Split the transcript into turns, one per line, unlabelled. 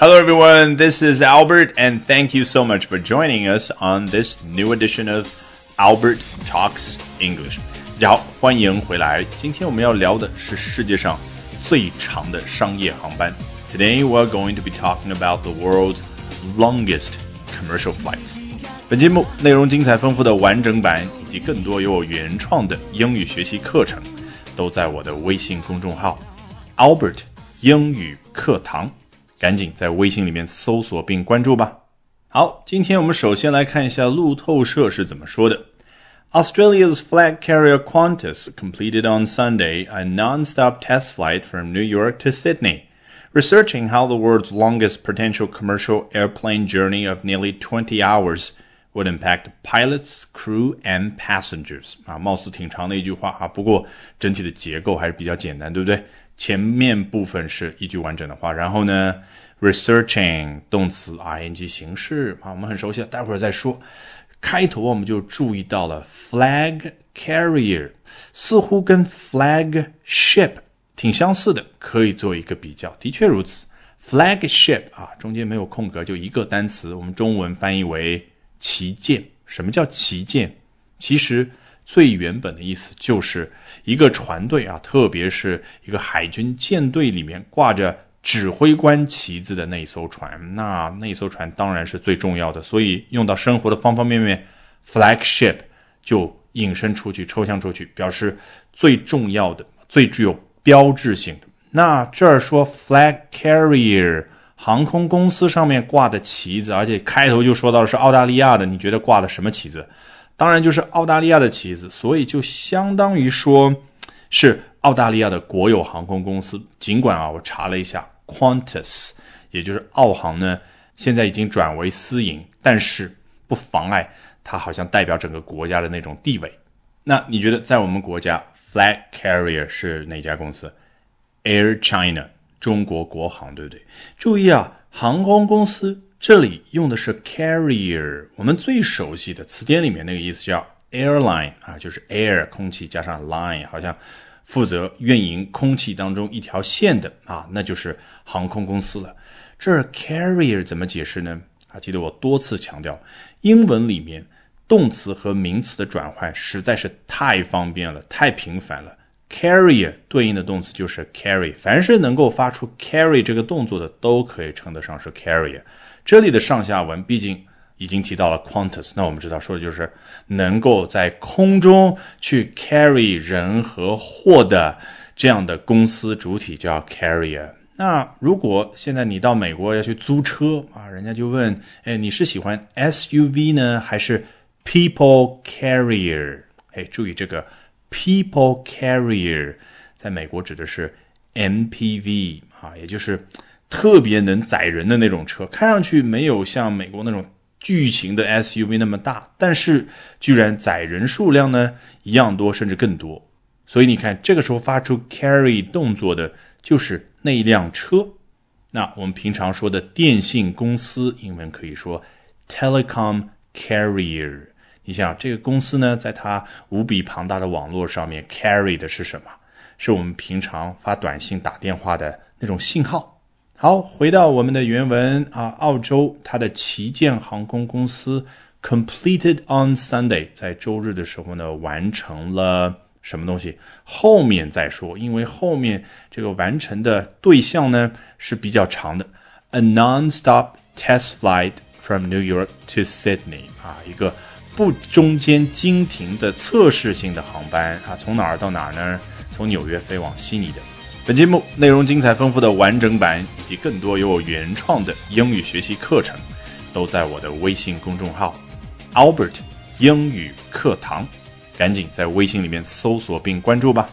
Hello, everyone. This is Albert, and thank you so much for joining us on this new edition of Albert Talks English. 大家好，欢迎回来。今天我们要聊的是世界上最长的商业航班。Today we're going to be talking about the world's longest commercial flight. 本节目内容精彩丰富的完整版以及更多有我原创的英语学习课程，都在我的微信公众号 Albert 英语课堂。 赶紧在微信里面搜索并关注吧。好，今天我们首先来看一下路透社是怎么说的。Australia's flag carrier Qantas completed on Sunday a non-stop test flight from New York to Sydney, researching how the world's longest potential commercial airplane journey of nearly 20 hours would impact pilots, crew, and passengers. 啊，貌似挺长的一句话啊，不过整体的结构还是比较简单，对不对？ 前面部分是一句完整的话，然后呢，researching 动词 ing 形式啊，我们很熟悉，待会儿再说。开头我们就注意到了 flag carrier，似乎跟 flagship 挺相似的，可以做一个比较。的确如此，flagship 啊，中间没有空格，就一个单词，我们中文翻译为旗舰。什么叫旗舰？其实。最原本的意思就是一个船队啊，特别是一个海军舰队里面挂着指挥官旗子的那艘船，那那艘船当然是最重要的，所以用到生活的方方面面，flagship 就引申出去、抽象出去，表示最重要的、最具有标志性的。那这儿说 flag carrier 航空公司上面挂的旗子，而且开头就说到是澳大利亚的，你觉得挂的什么旗子？当然就是澳大利亚的旗子，所以就相当于说是澳大利亚的国有航空公司。尽管啊，我查了一下，Qantas，也就是澳航呢，现在已经转为私营，但是不妨碍它好像代表整个国家的那种地位。那你觉得在我们国家，flag carrier 是哪家公司？Air China，中国国航，对不对？注意啊，航空公司。这里用的是 carrier，我们最熟悉的词典里面那个意思叫 airline 啊，就是 air 空气加上 line，好像负责运营空气当中一条线的啊，那就是航空公司了。这 carrier 怎么解释呢？啊，记得我多次强调，英文里面动词和名词的转换实在是太方便了，太频繁了。carrier 对应的动词就是 carry，凡是能够发出 carry 这个动作的，都可以称得上是 carrier。这里的上下文毕竟已经提到了 Qantas，那我们知道说的就是能够在空中去 carry 人和货的这样的公司主体叫 carrier。那如果现在你到美国要去租车啊，人家就问，哎，你是喜欢 SUV 呢，还是 people carrier？哎，注意这个 people carrier 在美国指的是 MPV 啊，也就是。特别能载人的那种车，看上去没有像美国那种巨型的 SUV 那么大，但是居然载人数量呢一样多，甚至更多。所以你看，这个时候发出 carry 动作的就是那辆车。那我们平常说的电信公司，英文可以说 telecom carrier。你想这个公司呢，在它无比庞大的网络上面 carry 的是什么？是我们平常发短信、打电话的那种信号。好，回到我们的原文啊，澳洲它的旗舰航空公司 completed on Sunday，在周日的时候呢，完成了什么东西？后面再说，因为后面这个完成的对象呢是比较长的，a non-stop test flight from New York to Sydney，啊，一个不中间经停的测试性的航班啊，从哪儿到哪儿呢？从纽约飞往悉尼的。本节目内容精彩丰富的完整版以及更多由我原创的英语学习课程，都在我的微信公众号 Albert 英语课堂，赶紧在微信里面搜索并关注吧。